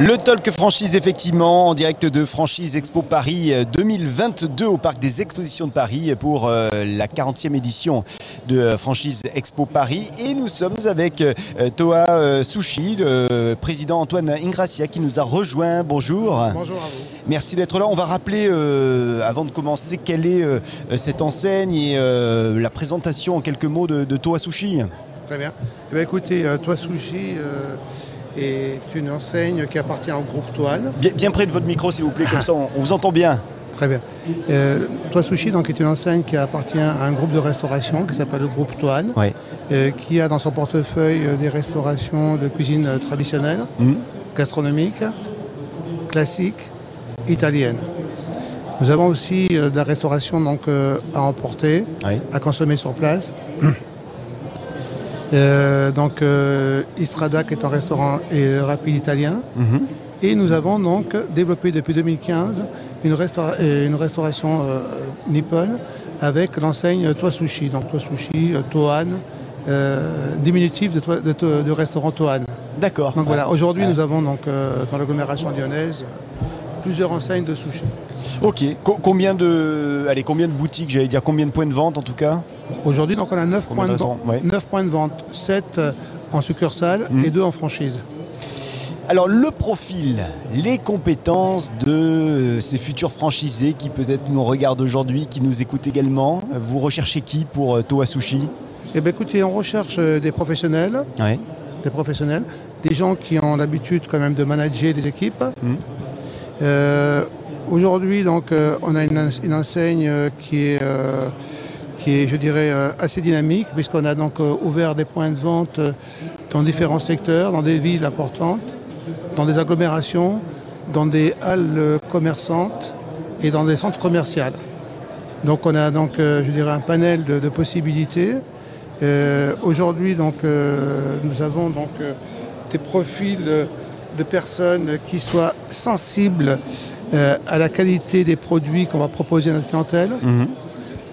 Le Talk Franchise, effectivement, en direct de Franchise Expo Paris 2022 au Parc des Expositions de Paris pour euh, la 40e édition de euh, Franchise Expo Paris. Et nous sommes avec euh, Toa euh, Sushi, le président Antoine Ingracia qui nous a rejoint. Bonjour. Bonjour à vous. Merci d'être là. On va rappeler, euh, avant de commencer, quelle est euh, cette enseigne et euh, la présentation en quelques mots de, de Toa Sushi. Très bien. Eh bien, écoutez, euh, Toi Sushi euh, est une enseigne qui appartient au groupe Toine. Bien, bien près de votre micro, s'il vous plaît, comme ça on, on vous entend bien. Très bien. Euh, Toi Sushi donc, est une enseigne qui appartient à un groupe de restauration qui s'appelle le groupe Toine, Ouais. euh, qui a dans son portefeuille euh, des restaurations de cuisine euh, traditionnelle, Mhm. gastronomique, classique, italienne. Nous avons aussi euh, de la restauration donc, à emporter, à consommer sur place. Euh, donc euh, Istrada qui est un restaurant et rapide italien. Mhm. Et nous avons donc développé depuis 2015 une, restaura- euh, une restauration nippone avec l'enseigne Toi Sushi. Donc Toi Sushi, Toan, diminutif de, de restaurant Toan. D'accord. Donc voilà, aujourd'hui nous avons donc dans l'agglomération lyonnaise plusieurs enseignes de sushi. Ok. Co- combien de, allez, combien de boutiques, j'allais dire, combien de points de vente en tout cas Aujourd'hui donc on a 9 Combien points, de vente, restaurants Ouais. 9 points de vente, 7 en succursale Mhm. et 2 en franchise. Alors le profil, les compétences de euh, ces futurs franchisés qui peut-être nous regardent aujourd'hui, qui nous écoutent également. Vous recherchez qui pour euh, Toa Sushi? Eh bien écoutez, on recherche euh, des professionnels, Ouais. des professionnels, des gens qui ont l'habitude quand même de manager des équipes. Euh, Aujourd'hui, donc, euh, on a une, enseigne euh, qui est, euh, qui est, je dirais, assez dynamique, puisqu'on a donc ouvert des points de vente dans différents secteurs, dans des villes importantes, dans des agglomérations, dans des halles commerçantes et dans des centres commerciaux. Donc, on a donc, je dirais, un panel de, possibilités. Aujourd'hui, donc, nous avons donc des profils de personnes qui soient sensibles euh, à la qualité des produits qu'on va proposer à notre clientèle. Mhm.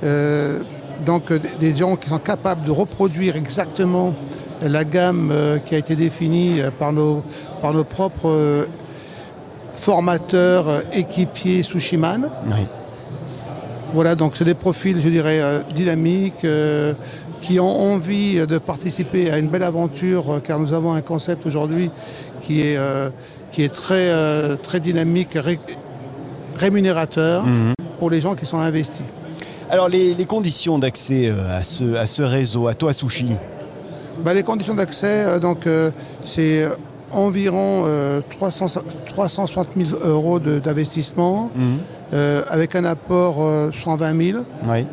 Euh, donc euh, des gens qui sont capables de reproduire exactement la gamme qui a été définie par nos, par nos propres formateurs, équipiers Sushiman. Ouais. Voilà, donc c'est des profils, je dirais, dynamiques, qui ont envie de participer à une belle aventure, car nous avons un concept aujourd'hui qui est, euh, qui est très, euh, très dynamique, ré- rémunérateur Mhm. pour les gens qui sont investis. Alors les, les conditions d'accès euh, à ce, à ce réseau, à Toa Sushi Bah, les conditions d'accès, euh, donc euh, c'est environ euh, 300 360 000 euros de- d'investissement, Mhm. euh, avec un apport euh, 120 000. Oui.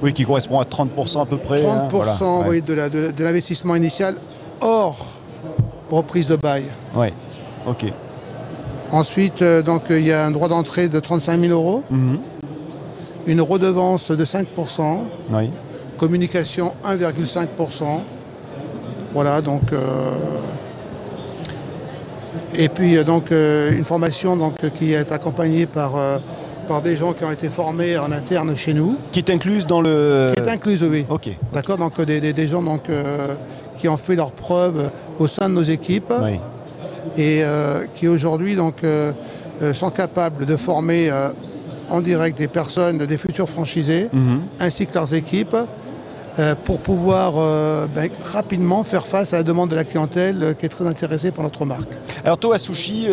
Oui, qui correspond à 30% à peu près. 30% hein, voilà. Ouais. oui, de la- de- de l'investissement initial hors reprise de bail. Ouais. Ok. Ensuite, euh, donc, euh, il y a un droit d'entrée de 35 000 euros, Mhm. une redevance de 5%, Oui. communication 1,5%. Voilà, donc. euh, et puis, donc, euh, une formation donc, qui est accompagnée par, euh, par des gens qui ont été formés en interne chez nous, Qui est incluse dans le. qui est incluse, oui. Ok. D'accord, donc des, des- des gens donc, qui ont fait leurs preuves au sein de nos équipes. Oui. Et euh, qui aujourd'hui donc euh, euh, sont capables de former en direct des personnes, des futurs franchisés, Mhm. ainsi que leurs équipes, euh, pour pouvoir euh, ben, rapidement faire face à la demande de la clientèle euh, qui est très intéressée par notre marque. Alors Toa Sushi,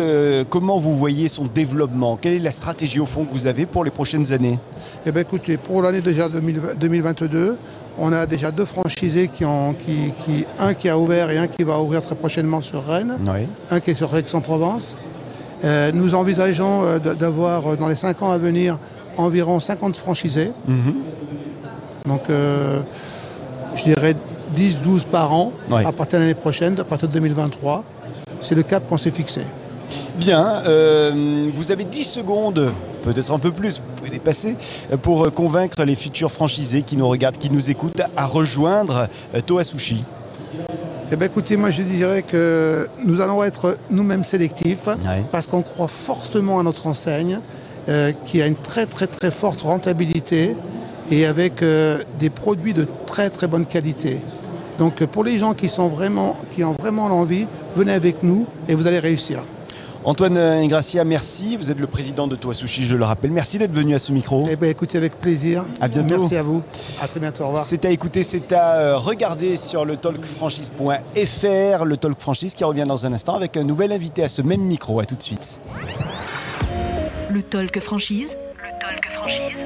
comment vous voyez son développement? Quelle est la stratégie au fond que vous avez pour les prochaines années? Eh bien écoutez, pour l'année déjà 2020 2022, on a déjà deux franchisés qui ont, qui, qui- un qui a ouvert et un qui va ouvrir très prochainement sur Rennes. Oui. un qui est sur Aix-en-Provence. Euh, nous envisageons euh, d'avoir euh, dans les 5 ans à venir environ 50 franchisés. Mhm. Donc euh, je dirais 10-12 par an Ouais. à partir de l'année prochaine, à partir de 2023. C'est le cap qu'on s'est fixé. Bien, euh, vous avez 10 secondes, peut-être un peu plus, vous pouvez dépasser, pour convaincre les futurs franchisés qui nous regardent, qui nous écoutent, à rejoindre euh, Toa Sushi. Eh bien, écoutez, moi je dirais que nous allons être nous-mêmes sélectifs Ouais. parce qu'on croit fortement à notre enseigne euh, qui a une très très très forte rentabilité et avec euh, des produits de très très bonne qualité. Donc pour les gens qui, sont vraiment, qui ont vraiment l'envie, venez avec nous et vous allez réussir. Antoine Ingracia, merci. Vous êtes le président de Toi Sushi, je le rappelle. Merci d'être venu à ce micro. Eh bien, écoutez, avec plaisir. À bientôt. Merci à vous. À très bientôt. Au revoir. C'est à écouter, c'est à euh, regarder sur le talkfranchise.fr. Le Talk Franchise qui revient dans un instant avec un nouvel invité à ce même micro. À tout de suite. Le Talk Franchise. Le Talk Franchise.